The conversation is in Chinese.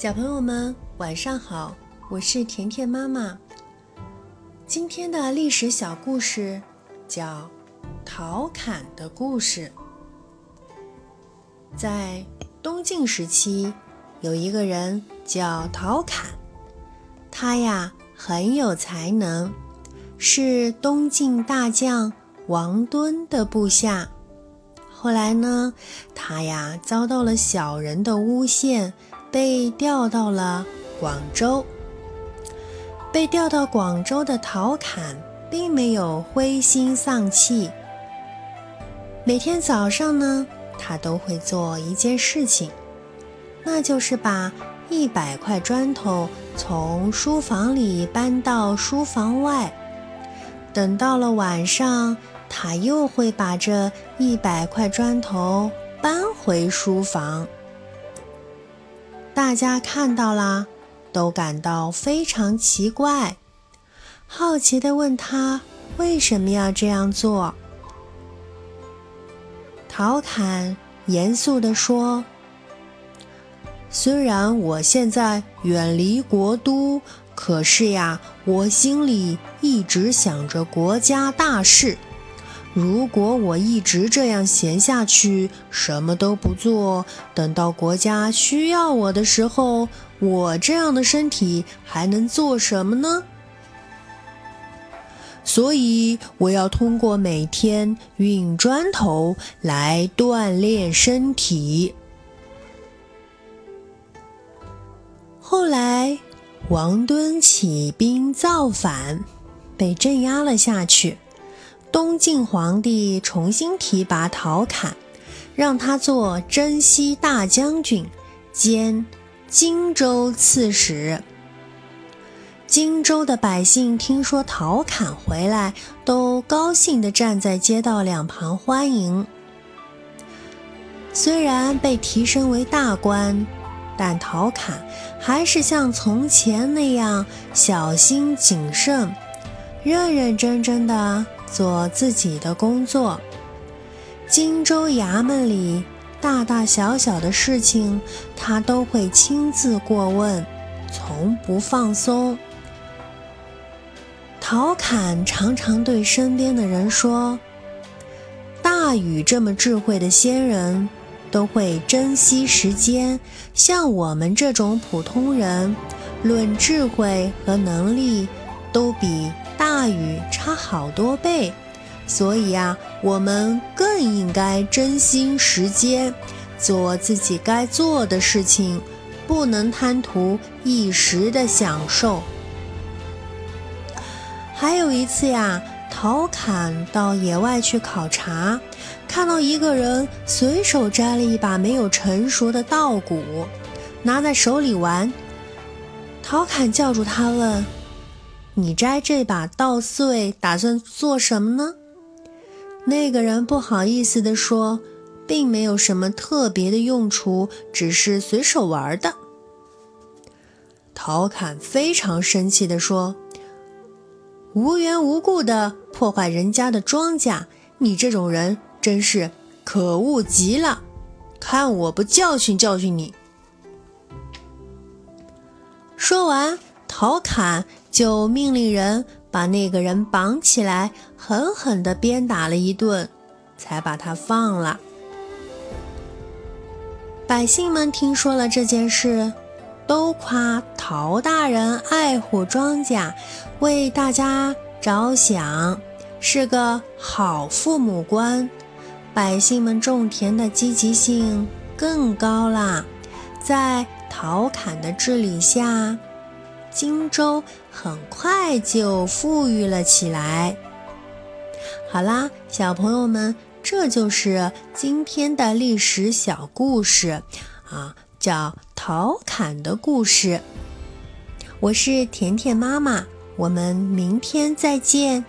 小朋友们，晚上好！我是甜甜妈妈。今天的历史小故事叫《陶侃的故事》。在东晋时期，有一个人叫陶侃，他呀很有才能，是东晋大将王敦的部下。后来呢，他呀遭到了小人的诬陷，被调到了广州。被调到广州的陶侃并没有灰心丧气。每天早上呢，他都会做一件事情，那就是把一百块砖头从书房里搬到书房外。等到了晚上。他又会把这一百块砖头搬回书房。大家看到啦，都感到非常奇怪，好奇地问他为什么要这样做。陶侃严肃地说：“虽然我现在远离国都，可是呀，我心里一直想着国家大事。”如果我一直这样闲下去，什么都不做，等到国家需要我的时候，我这样的身体还能做什么呢？所以我要通过每天运砖头来锻炼身体。后来，王敦起兵造反，被镇压了下去。东晋皇帝重新提拔陶侃，让他做征西大将军兼荆州刺史。荆州的百姓听说陶侃回来，都高兴地站在街道两旁欢迎。虽然被提升为大官，但陶侃还是像从前那样小心谨慎、认认真真的。做自己的工作。荆州衙门里大大小小的事情，他都会亲自过问，从不放松。陶侃常常对身边的人说：“大禹这么智慧的仙人，都会珍惜时间，像我们这种普通人，论智慧和能力，都比。”大禹差好多倍，所以呀，我们更应该珍惜时间，做自己该做的事情，不能贪图一时的享受。还有一次呀，陶侃到野外去考察，看到一个人随手摘了一把没有成熟的稻谷，拿在手里玩。陶侃叫住他问。你摘这把稻穗打算做什么呢？那个人不好意思地说，并没有什么特别的用处，只是随手玩的。陶侃非常生气地说：“无缘无故的破坏人家的庄稼，你这种人真是可恶极了！看我不教训教训你！”说完，陶侃。就命令人把那个人绑起来，狠狠地鞭打了一顿，才把他放了。百姓们听说了这件事，都夸陶大人爱护庄稼，为大家着想，是个好父母官。百姓们种田的积极性更高啦，在陶侃的治理下。荆州很快就富裕了起来。好啦，小朋友们，这就是今天的历史小故事啊，叫陶侃的故事。我是甜甜妈妈，我们明天再见。